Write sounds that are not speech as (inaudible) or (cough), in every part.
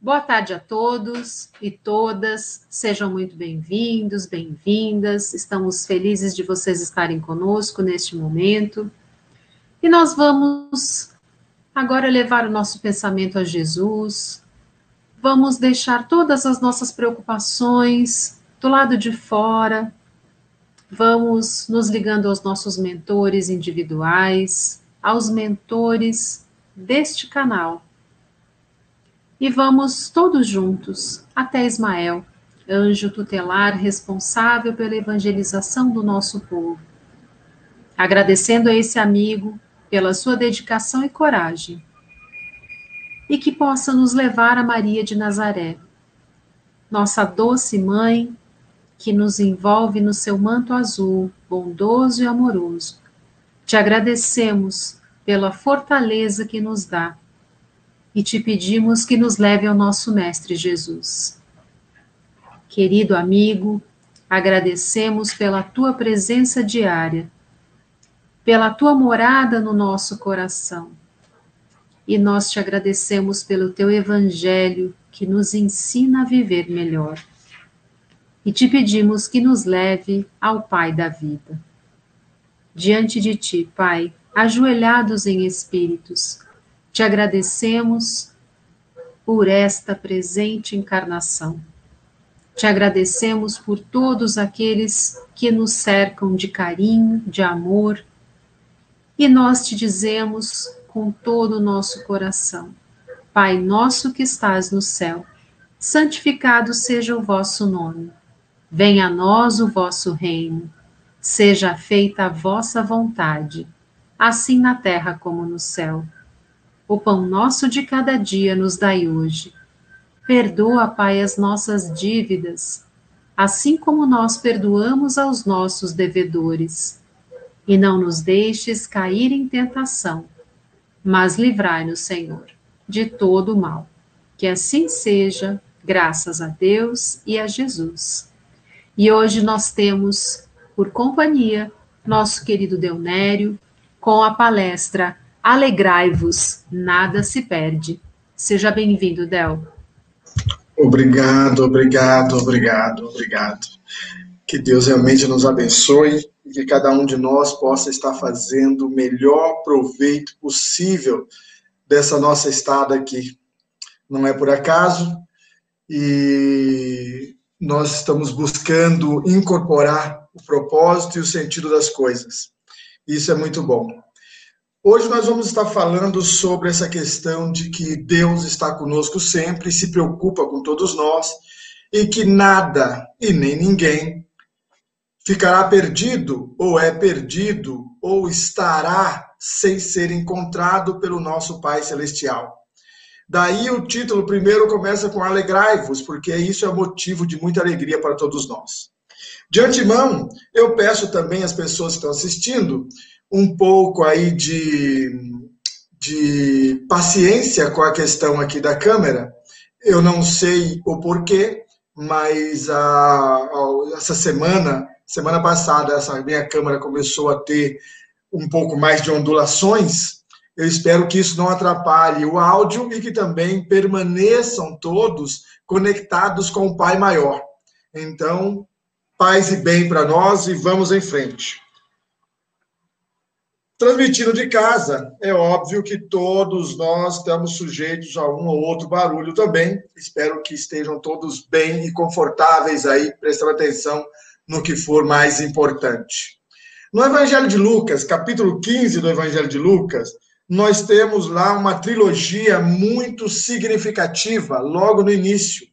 Boa tarde a todos e todas, sejam muito bem-vindos, bem-vindas. Estamos felizes de vocês estarem conosco neste momento. E nós vamos agora levar o nosso pensamento a Jesus. Vamos deixar todas as nossas preocupações do lado de fora. Vamos nos ligando aos nossos mentores individuais, aos mentores deste canal e vamos todos juntos até Ismael, anjo tutelar responsável pela evangelização do nosso povo. Agradecendo a esse amigo pela sua dedicação e coragem. E que possa nos levar a Maria de Nazaré, nossa doce mãe, que nos envolve no seu manto azul, bondoso e amoroso. Te agradecemos pela fortaleza que nos dá e te pedimos que nos leve ao nosso Mestre Jesus. Querido amigo, agradecemos pela tua presença diária, pela tua morada no nosso coração. E nós te agradecemos pelo teu evangelho que nos ensina a viver melhor. E te pedimos que nos leve ao Pai da vida. Diante de ti, Pai, ajoelhados em espíritos, te agradecemos por esta presente encarnação. Te agradecemos por todos aqueles que nos cercam de carinho, de amor, e nós te dizemos com todo o nosso coração: Pai nosso que estás no céu, santificado seja o vosso nome. Venha a nós o vosso reino. Seja feita a vossa vontade, assim na terra como no céu. O pão nosso de cada dia nos dai hoje. Perdoa, Pai, as nossas dívidas, assim como nós perdoamos aos nossos devedores. E não nos deixes cair em tentação, mas livrai-nos, Senhor, de todo o mal. Que assim seja, graças a Deus e a Jesus. E hoje nós temos, por companhia, nosso querido Deunério, com a palestra Alegrai-vos, nada se perde. Seja bem-vindo, Del. Obrigado, obrigado, obrigado, obrigado. Que Deus realmente nos abençoe e que cada um de nós possa estar fazendo o melhor proveito possível dessa nossa estada aqui. Não é por acaso e nós estamos buscando incorporar o propósito e o sentido das coisas. Isso é muito bom. Hoje nós vamos estar falando sobre essa questão de que Deus está conosco sempre, se preocupa com todos nós e que nada e nem ninguém ficará perdido ou é perdido ou estará sem ser encontrado pelo nosso Pai celestial. Daí o título primeiro começa com alegrai-vos, porque isso é motivo de muita alegria para todos nós. De antemão, eu peço também às pessoas que estão assistindo um pouco aí de, de paciência com a questão aqui da câmera. Eu não sei o porquê, mas a, a, essa semana, semana passada, essa minha câmera começou a ter um pouco mais de ondulações. Eu espero que isso não atrapalhe o áudio e que também permaneçam todos conectados com o Pai Maior. Então, paz e bem para nós e vamos em frente. Transmitindo de casa, é óbvio que todos nós estamos sujeitos a um ou outro barulho também. Espero que estejam todos bem e confortáveis aí, prestando atenção no que for mais importante. No Evangelho de Lucas, capítulo 15 do Evangelho de Lucas, nós temos lá uma trilogia muito significativa, logo no início.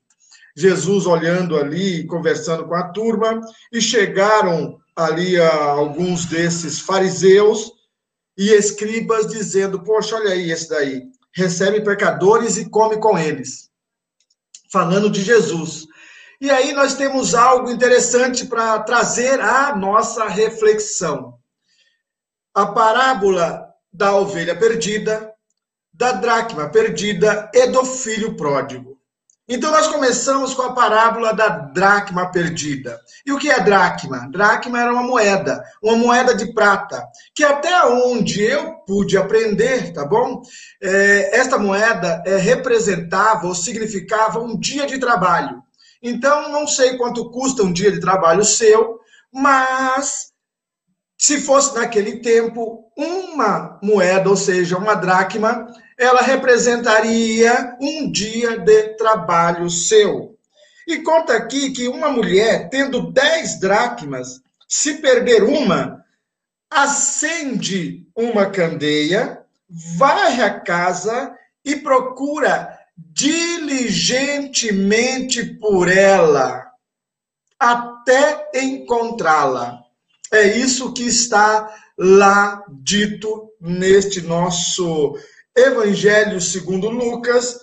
Jesus olhando ali, conversando com a turma, e chegaram ali alguns desses fariseus e escribas dizendo: Poxa, olha aí esse daí, recebe pecadores e come com eles. Falando de Jesus. E aí nós temos algo interessante para trazer a nossa reflexão. A parábola da ovelha perdida, da dracma perdida e do filho pródigo. Então, nós começamos com a parábola da dracma perdida. E o que é dracma? Dracma era uma moeda, uma moeda de prata, que até onde eu pude aprender, tá bom? É, esta moeda é, representava ou significava um dia de trabalho. Então, não sei quanto custa um dia de trabalho seu, mas se fosse naquele tempo uma moeda, ou seja, uma dracma, ela representaria um dia de trabalho seu. E conta aqui que uma mulher, tendo dez dracmas, se perder uma, acende uma candeia, varre a casa e procura diligentemente por ela, até encontrá-la. É isso que está lá dito neste nosso Evangelho segundo Lucas.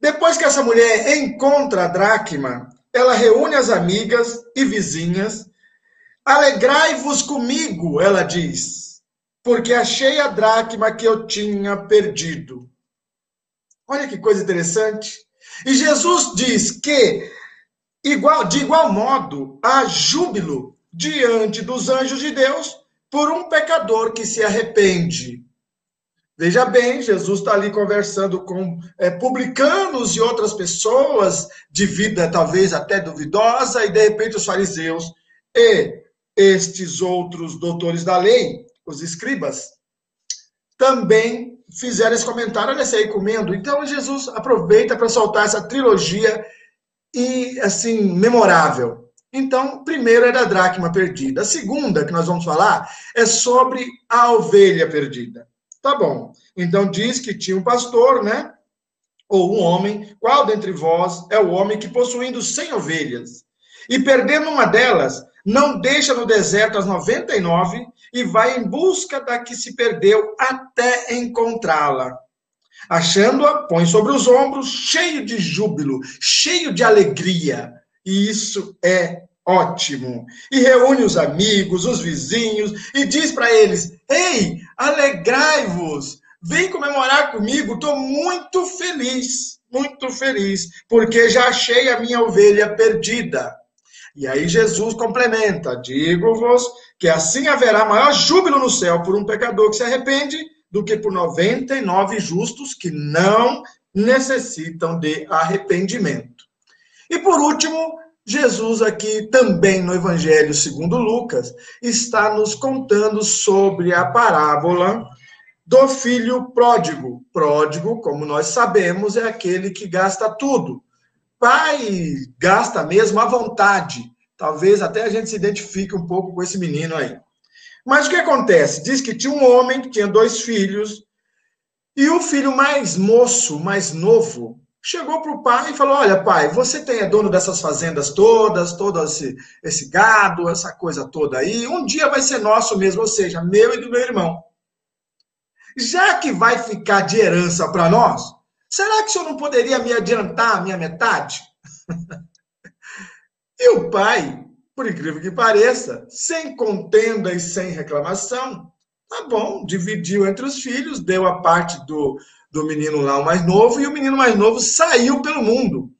Depois que essa mulher encontra a dracma, ela reúne as amigas e vizinhas. Alegrai-vos comigo, ela diz, porque achei a dracma que eu tinha perdido. Olha que coisa interessante. E Jesus diz que, igual, de igual modo, há júbilo diante dos anjos de Deus por um pecador que se arrepende. Veja bem, Jesus está ali conversando com é, publicanos e outras pessoas de vida talvez até duvidosa, e de repente os fariseus e estes outros doutores da lei, os escribas, também fizeram esse comentário, olha esse aí comendo. Então Jesus aproveita para soltar essa trilogia e assim memorável. Então, primeiro é da dracma perdida. A segunda que nós vamos falar é sobre a ovelha perdida. Tá bom. Então diz que tinha um pastor, né? Ou um homem. Qual dentre vós é o homem que, possuindo cem ovelhas e perdendo uma delas, não deixa no deserto as 99 e vai em busca da que se perdeu até encontrá-la? Achando-a, põe sobre os ombros, cheio de júbilo, cheio de alegria. E isso é ótimo. E reúne os amigos, os vizinhos, e diz para eles: Ei, alegrai-vos, vem comemorar comigo, estou muito feliz, muito feliz, porque já achei a minha ovelha perdida. E aí Jesus complementa: Digo-vos que assim haverá maior júbilo no céu por um pecador que se arrepende do que por 99 justos que não necessitam de arrependimento. E por último, Jesus aqui também no Evangelho segundo Lucas está nos contando sobre a parábola do filho pródigo. Pródigo, como nós sabemos, é aquele que gasta tudo. Pai gasta mesmo à vontade. Talvez até a gente se identifique um pouco com esse menino aí. Mas o que acontece? Diz que tinha um homem que tinha dois filhos, e o filho mais moço, mais novo, chegou para o pai e falou: Olha, pai, você tem é dono dessas fazendas todas, todo esse, esse gado, essa coisa toda aí. Um dia vai ser nosso mesmo, ou seja, meu e do meu irmão. Já que vai ficar de herança para nós, será que o senhor não poderia me adiantar a minha metade? (laughs) e o pai, por incrível que pareça, sem contenda e sem reclamação, tá bom, dividiu entre os filhos, deu a parte do, do menino lá, o mais novo, e o menino mais novo saiu pelo mundo.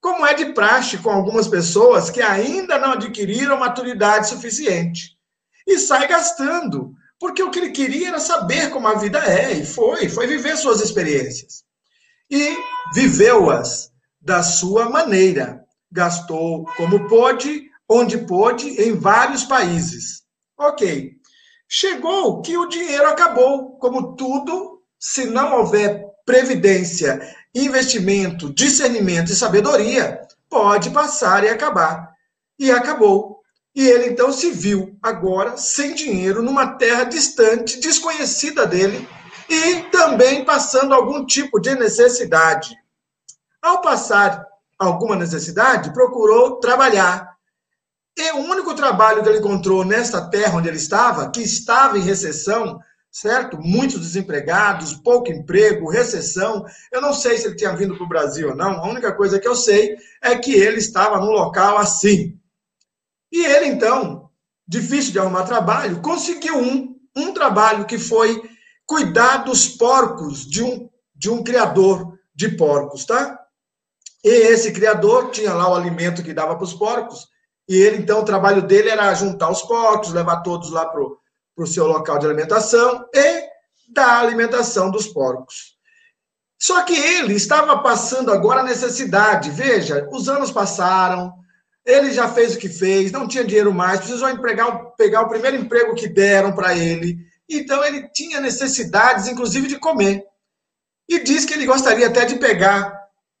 Como é de praxe com algumas pessoas que ainda não adquiriram maturidade suficiente. E sai gastando, porque o que ele queria era saber como a vida é, e foi, foi viver suas experiências. E viveu-as da sua maneira. Gastou como pôde, onde pôde, em vários países. Ok. Chegou que o dinheiro acabou, como tudo se não houver previdência, investimento, discernimento e sabedoria, pode passar e acabar. E acabou. E ele então se viu agora sem dinheiro numa terra distante, desconhecida dele, e também passando algum tipo de necessidade. Ao passar alguma necessidade, procurou trabalhar. E o único trabalho que ele encontrou nesta terra onde ele estava, que estava em recessão, certo? Muitos desempregados, pouco emprego, recessão. Eu não sei se ele tinha vindo para o Brasil ou não. A única coisa que eu sei é que ele estava num local assim. E ele, então, difícil de arrumar trabalho, conseguiu um, um trabalho que foi cuidar dos porcos de um, de um criador de porcos, tá? E esse criador tinha lá o alimento que dava para os porcos, e ele, então, o trabalho dele era juntar os porcos, levar todos lá para o seu local de alimentação e dar alimentação dos porcos. Só que ele estava passando agora a necessidade. Veja, os anos passaram, ele já fez o que fez, não tinha dinheiro mais, precisou empregar, pegar o primeiro emprego que deram para ele. Então ele tinha necessidades, inclusive, de comer. E diz que ele gostaria até de pegar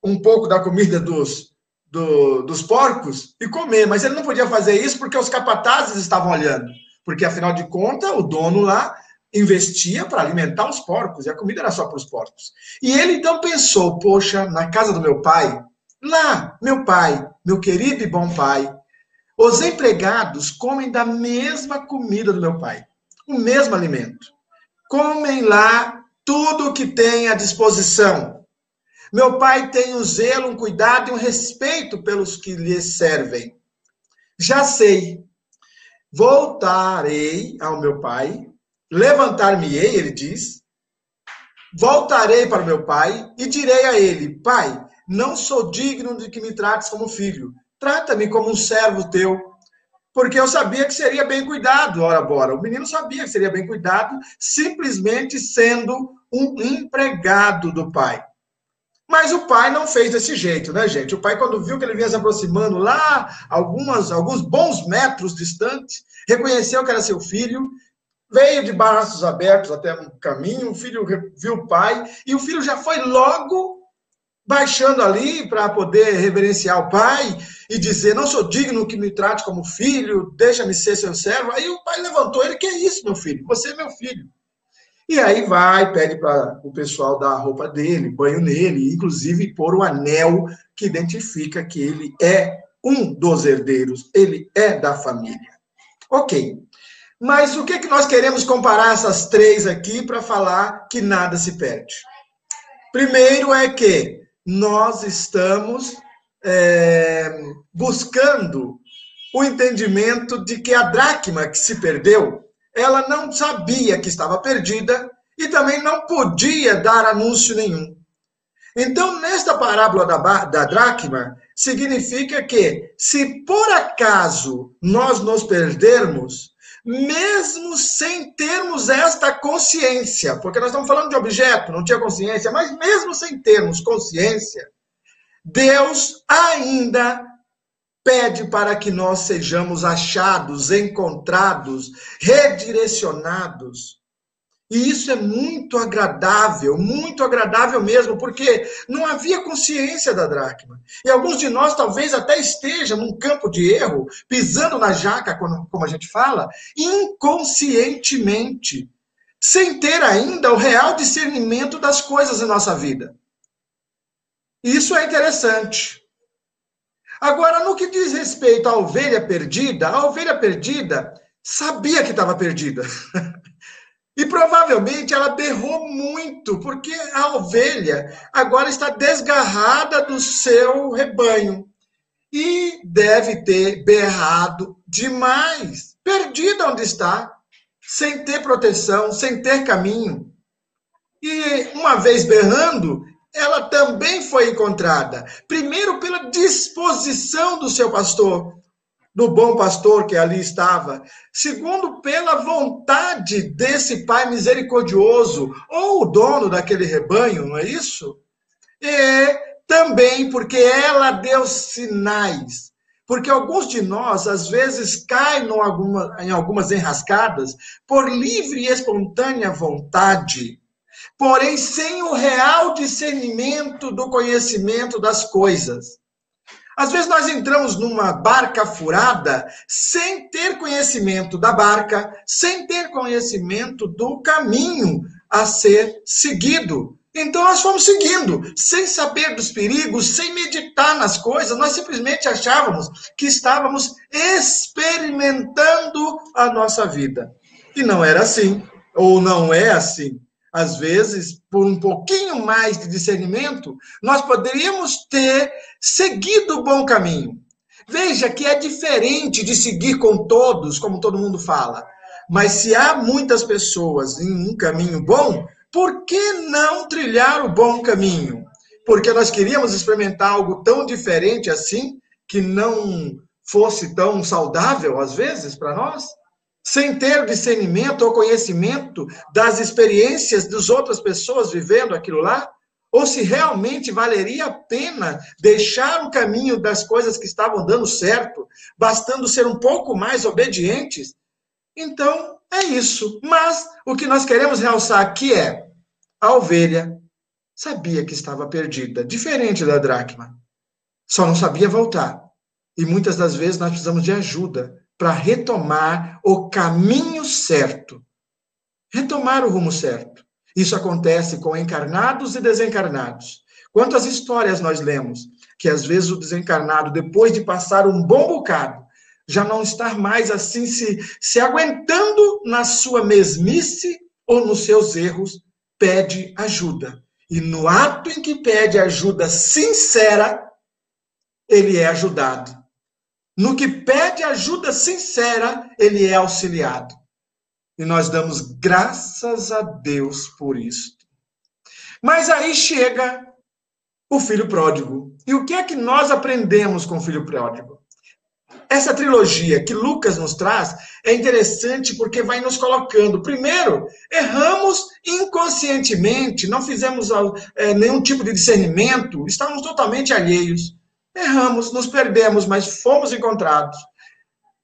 um pouco da comida dos, do, dos porcos e comer, mas ele não podia fazer isso porque os capatazes estavam olhando. Porque, afinal de contas, o dono lá investia para alimentar os porcos e a comida era só para os porcos. E ele então pensou: poxa, na casa do meu pai, lá, meu pai, meu querido e bom pai, os empregados comem da mesma comida do meu pai, o mesmo alimento. Comem lá tudo o que tem à disposição. Meu pai tem um zelo, um cuidado e um respeito pelos que lhe servem. Já sei, voltarei ao meu pai, levantar-me-ei, ele diz, voltarei para meu pai e direi a ele: Pai, não sou digno de que me trates como filho, trata-me como um servo teu. Porque eu sabia que seria bem cuidado, ora, bora. O menino sabia que seria bem cuidado, simplesmente sendo um empregado do pai. Mas o pai não fez desse jeito, né, gente? O pai, quando viu que ele vinha se aproximando lá, algumas, alguns bons metros distante, reconheceu que era seu filho, veio de braços abertos até o caminho, o filho viu o pai, e o filho já foi logo baixando ali para poder reverenciar o pai e dizer: Não sou digno que me trate como filho, deixa-me ser seu servo. Aí o pai levantou ele: Que é isso, meu filho? Você é meu filho. E aí vai, pede para o pessoal dar a roupa dele, banho nele, inclusive pôr o anel que identifica que ele é um dos herdeiros, ele é da família. Ok. Mas o que, é que nós queremos comparar essas três aqui para falar que nada se perde? Primeiro é que nós estamos é, buscando o entendimento de que a dracma que se perdeu ela não sabia que estava perdida e também não podia dar anúncio nenhum. Então, nesta parábola da, da dracma, significa que, se por acaso nós nos perdermos, mesmo sem termos esta consciência, porque nós estamos falando de objeto, não tinha consciência, mas mesmo sem termos consciência, Deus ainda pede para que nós sejamos achados, encontrados, redirecionados. E isso é muito agradável, muito agradável mesmo, porque não havia consciência da dracma. E alguns de nós talvez até estejam num campo de erro, pisando na jaca, como a gente fala, inconscientemente, sem ter ainda o real discernimento das coisas em nossa vida. Isso é interessante. Agora, no que diz respeito à ovelha perdida, a ovelha perdida sabia que estava perdida. (laughs) e provavelmente ela berrou muito, porque a ovelha agora está desgarrada do seu rebanho. E deve ter berrado demais, perdida onde está, sem ter proteção, sem ter caminho. E uma vez berrando, ela também foi encontrada. Primeiro, pela disposição do seu pastor, do bom pastor que ali estava. Segundo, pela vontade desse pai misericordioso, ou o dono daquele rebanho, não é isso? E também porque ela deu sinais. Porque alguns de nós, às vezes, caem em algumas enrascadas por livre e espontânea vontade porém sem o real discernimento do conhecimento das coisas. Às vezes nós entramos numa barca furada sem ter conhecimento da barca, sem ter conhecimento do caminho a ser seguido. Então nós fomos seguindo, sem saber dos perigos, sem meditar nas coisas, nós simplesmente achávamos que estávamos experimentando a nossa vida. E não era assim, ou não é assim às vezes, por um pouquinho mais de discernimento, nós poderíamos ter seguido o bom caminho. Veja que é diferente de seguir com todos, como todo mundo fala. Mas se há muitas pessoas em um caminho bom, por que não trilhar o bom caminho? porque nós queríamos experimentar algo tão diferente assim, que não fosse tão saudável às vezes para nós, sem ter discernimento ou conhecimento das experiências das outras pessoas vivendo aquilo lá, ou se realmente valeria a pena deixar o caminho das coisas que estavam dando certo, bastando ser um pouco mais obedientes. Então, é isso. Mas o que nós queremos realçar aqui é a ovelha sabia que estava perdida, diferente da dracma. Só não sabia voltar. E muitas das vezes nós precisamos de ajuda para retomar o caminho certo. Retomar o rumo certo. Isso acontece com encarnados e desencarnados. Quantas histórias nós lemos que às vezes o desencarnado, depois de passar um bom bocado, já não está mais assim se, se aguentando na sua mesmice ou nos seus erros, pede ajuda. E no ato em que pede ajuda sincera, ele é ajudado. No que pede ajuda sincera, ele é auxiliado. E nós damos graças a Deus por isso. Mas aí chega o filho pródigo. E o que é que nós aprendemos com o filho pródigo? Essa trilogia que Lucas nos traz é interessante porque vai nos colocando. Primeiro, erramos inconscientemente, não fizemos é, nenhum tipo de discernimento, estávamos totalmente alheios. Erramos, nos perdemos, mas fomos encontrados.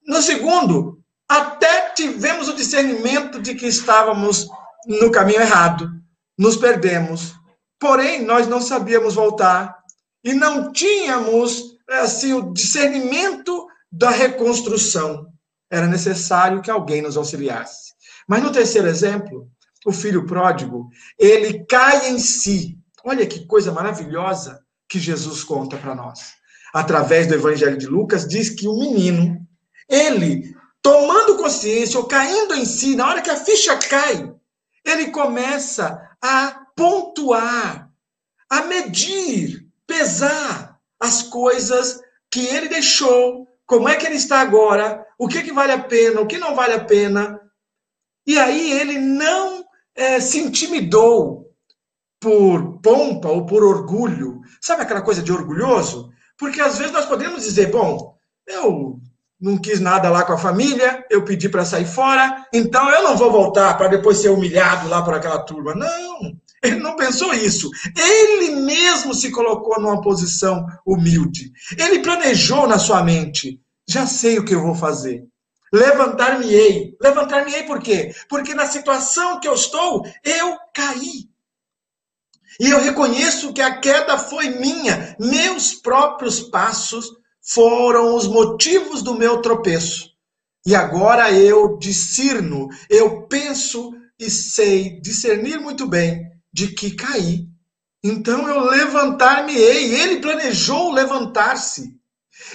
No segundo, até tivemos o discernimento de que estávamos no caminho errado. Nos perdemos. Porém, nós não sabíamos voltar e não tínhamos assim o discernimento da reconstrução. Era necessário que alguém nos auxiliasse. Mas no terceiro exemplo, o filho pródigo, ele cai em si. Olha que coisa maravilhosa que Jesus conta para nós através do Evangelho de Lucas, diz que o menino, ele, tomando consciência ou caindo em si, na hora que a ficha cai, ele começa a pontuar, a medir, pesar as coisas que ele deixou, como é que ele está agora, o que, que vale a pena, o que não vale a pena. E aí ele não é, se intimidou por pompa ou por orgulho. Sabe aquela coisa de orgulhoso? Porque às vezes nós podemos dizer, bom, eu não quis nada lá com a família, eu pedi para sair fora, então eu não vou voltar para depois ser humilhado lá por aquela turma. Não, ele não pensou isso. Ele mesmo se colocou numa posição humilde. Ele planejou na sua mente: já sei o que eu vou fazer. Levantar-me-ei. Levantar-me-ei por quê? Porque na situação que eu estou, eu caí. E eu reconheço que a queda foi minha. Meus próprios passos foram os motivos do meu tropeço. E agora eu discerno, eu penso e sei discernir muito bem de que caí. Então eu levantar-me-ei. Ele planejou levantar-se.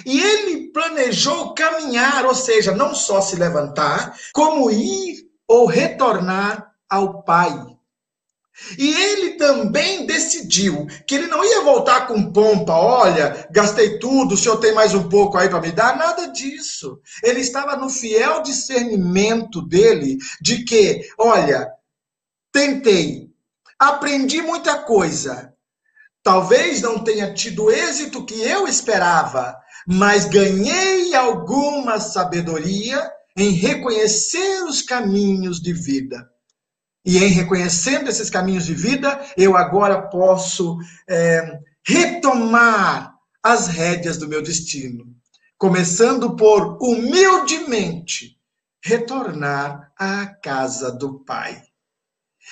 E ele planejou caminhar, ou seja, não só se levantar, como ir ou retornar ao Pai. E ele também decidiu que ele não ia voltar com pompa, olha, gastei tudo, o senhor tem mais um pouco aí para me dar, nada disso. Ele estava no fiel discernimento dele de que, olha, tentei, aprendi muita coisa. Talvez não tenha tido o êxito que eu esperava, mas ganhei alguma sabedoria em reconhecer os caminhos de vida. E em reconhecendo esses caminhos de vida, eu agora posso é, retomar as rédeas do meu destino. Começando por humildemente retornar à casa do Pai.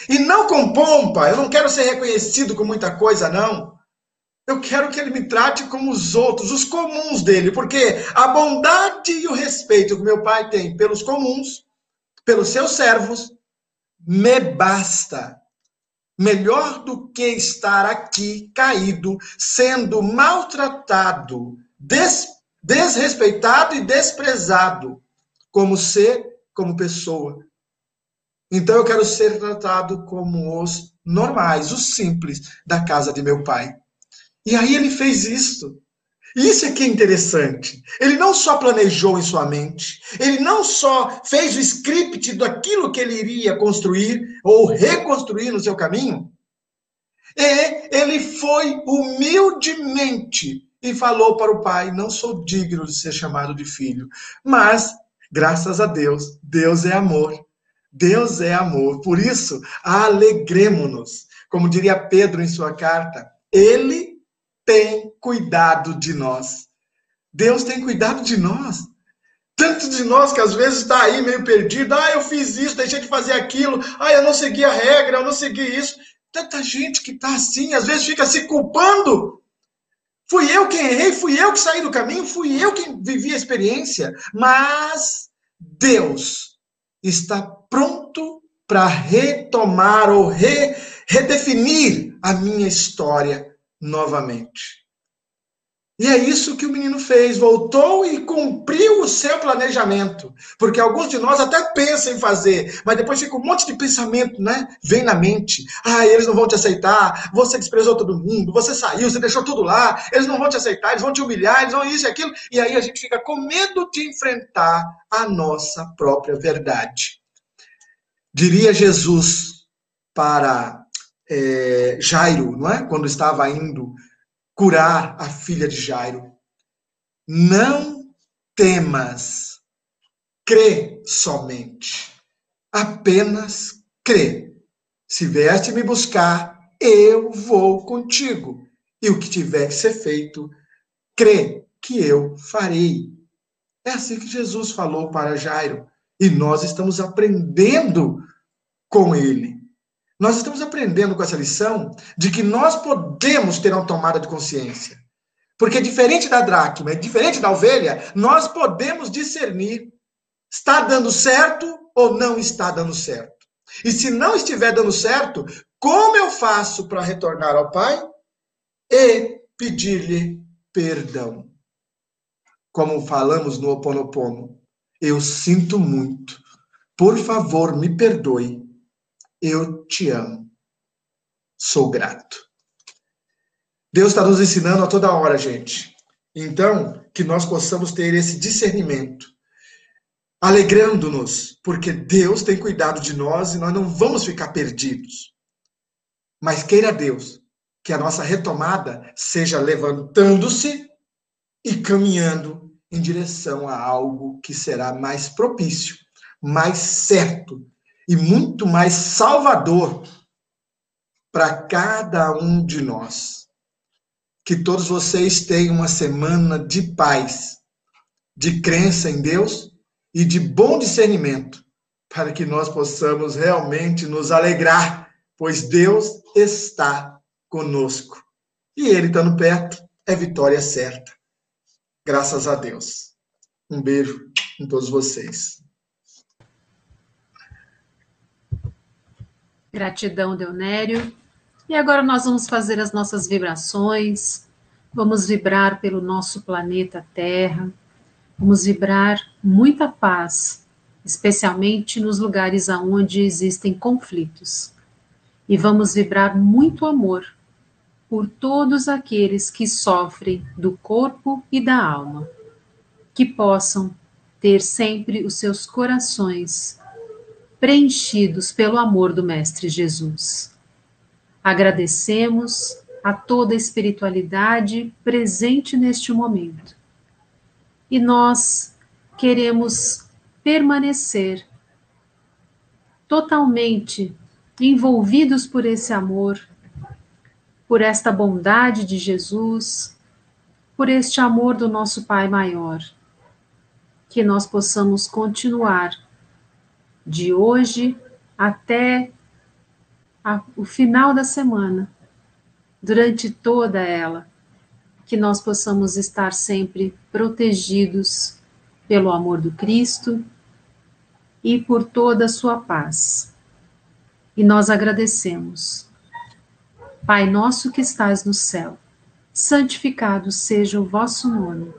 E não com pompa, eu não quero ser reconhecido com muita coisa, não. Eu quero que ele me trate como os outros, os comuns dele, porque a bondade e o respeito que meu pai tem pelos comuns, pelos seus servos, me basta. Melhor do que estar aqui caído, sendo maltratado, des, desrespeitado e desprezado, como ser, como pessoa. Então eu quero ser tratado como os normais, os simples da casa de meu pai. E aí ele fez isso. Isso é que é interessante. Ele não só planejou em sua mente, ele não só fez o script daquilo que ele iria construir ou reconstruir no seu caminho, E ele foi humildemente e falou para o pai: Não sou digno de ser chamado de filho. Mas, graças a Deus, Deus é amor. Deus é amor. Por isso, alegremos-nos. Como diria Pedro em sua carta, ele tem cuidado de nós. Deus tem cuidado de nós. Tanto de nós que às vezes está aí meio perdido. Ah, eu fiz isso, deixei de fazer aquilo. Ah, eu não segui a regra, eu não segui isso. Tanta gente que está assim, às vezes fica se culpando. Fui eu quem errei, fui eu que saí do caminho, fui eu quem vivi a experiência. Mas Deus está pronto para retomar ou re, redefinir a minha história novamente. E é isso que o menino fez, voltou e cumpriu o seu planejamento. Porque alguns de nós até pensam em fazer, mas depois fica um monte de pensamento, né? Vem na mente. Ah, eles não vão te aceitar, você desprezou todo mundo, você saiu, você deixou tudo lá, eles não vão te aceitar, eles vão te humilhar, eles vão isso e aquilo. E aí a gente fica com medo de enfrentar a nossa própria verdade. Diria Jesus para é, Jairo, não é? Quando estava indo curar a filha de Jairo. Não temas, crê somente. Apenas crê. Se vieste me buscar, eu vou contigo. E o que tiver que ser feito, crê que eu farei. É assim que Jesus falou para Jairo. E nós estamos aprendendo com ele. Nós estamos aprendendo com essa lição de que nós podemos ter uma tomada de consciência. Porque diferente da dracma, diferente da ovelha, nós podemos discernir está dando certo ou não está dando certo. E se não estiver dando certo, como eu faço para retornar ao Pai e pedir-lhe perdão? Como falamos no Ho Oponopono, eu sinto muito. Por favor, me perdoe eu te amo. Sou grato. Deus está nos ensinando a toda hora, gente. Então, que nós possamos ter esse discernimento, alegrando-nos, porque Deus tem cuidado de nós e nós não vamos ficar perdidos. Mas queira Deus que a nossa retomada seja levantando-se e caminhando em direção a algo que será mais propício, mais certo e muito mais salvador para cada um de nós. Que todos vocês tenham uma semana de paz, de crença em Deus e de bom discernimento, para que nós possamos realmente nos alegrar, pois Deus está conosco. E Ele estando perto, é vitória certa. Graças a Deus. Um beijo em todos vocês. Gratidão, Deonério. E agora nós vamos fazer as nossas vibrações. Vamos vibrar pelo nosso planeta Terra. Vamos vibrar muita paz, especialmente nos lugares aonde existem conflitos. E vamos vibrar muito amor por todos aqueles que sofrem do corpo e da alma. Que possam ter sempre os seus corações preenchidos pelo amor do Mestre Jesus. Agradecemos a toda a espiritualidade presente neste momento. E nós queremos permanecer totalmente envolvidos por esse amor, por esta bondade de Jesus, por este amor do nosso Pai maior. Que nós possamos continuar de hoje até a, o final da semana, durante toda ela, que nós possamos estar sempre protegidos pelo amor do Cristo e por toda a sua paz. E nós agradecemos. Pai nosso que estás no céu, santificado seja o vosso nome.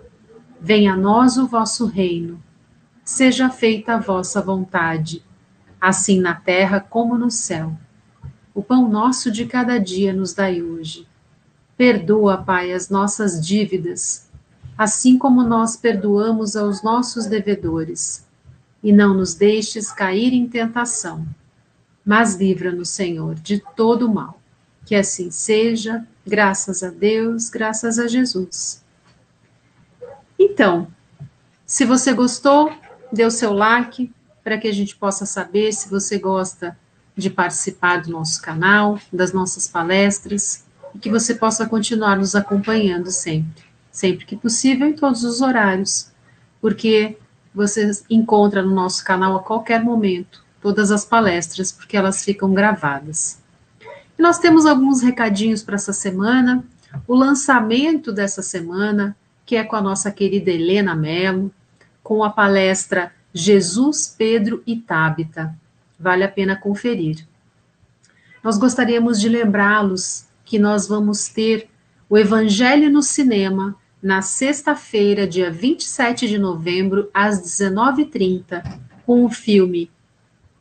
Venha a nós o vosso reino seja feita a vossa vontade, assim na terra como no céu. O pão nosso de cada dia nos dai hoje. Perdoa, Pai, as nossas dívidas, assim como nós perdoamos aos nossos devedores. E não nos deixes cair em tentação, mas livra-nos, Senhor, de todo mal Que assim seja, graças a Deus, graças a Jesus. Então, se você gostou, dê o seu like para que a gente possa saber se você gosta de participar do nosso canal, das nossas palestras, e que você possa continuar nos acompanhando sempre, sempre que possível, em todos os horários, porque você encontra no nosso canal a qualquer momento todas as palestras, porque elas ficam gravadas. E nós temos alguns recadinhos para essa semana. O lançamento dessa semana, que é com a nossa querida Helena Mello, com a palestra Jesus, Pedro e Tábita. Vale a pena conferir. Nós gostaríamos de lembrá-los que nós vamos ter o Evangelho no Cinema na sexta-feira, dia 27 de novembro, às 19h30, com o filme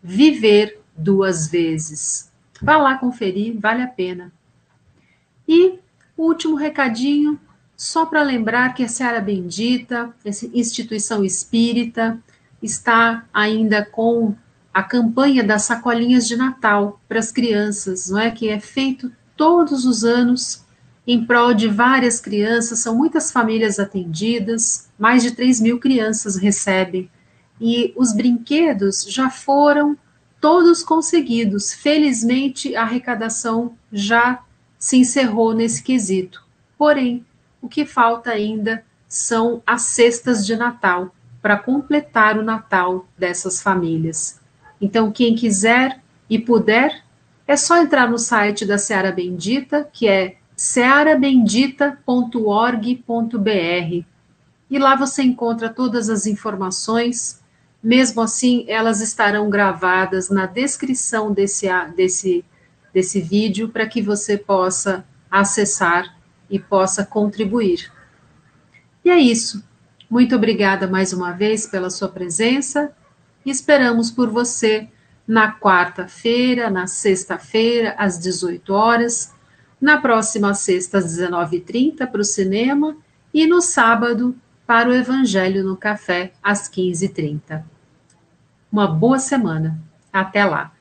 Viver Duas Vezes. Vá lá conferir, vale a pena. E o último recadinho, só para lembrar que a Seara Bendita, essa instituição espírita, está ainda com a campanha das sacolinhas de Natal para as crianças, não é? Que é feito todos os anos em prol de várias crianças, são muitas famílias atendidas, mais de 3 mil crianças recebem. E os brinquedos já foram todos conseguidos. Felizmente, a arrecadação já se encerrou nesse quesito. Porém, o que falta ainda são as cestas de Natal para completar o Natal dessas famílias. Então, quem quiser e puder, é só entrar no site da Seara Bendita, que é searabendita.org.br. E lá você encontra todas as informações. Mesmo assim, elas estarão gravadas na descrição desse, desse, desse vídeo para que você possa acessar e possa contribuir. E é isso. Muito obrigada mais uma vez pela sua presença e esperamos por você na quarta-feira, na sexta-feira, às 18 horas, na próxima sexta, às 19h30, para o cinema, e no sábado, para o Evangelho no Café, às 15h30. Uma boa semana. Até lá!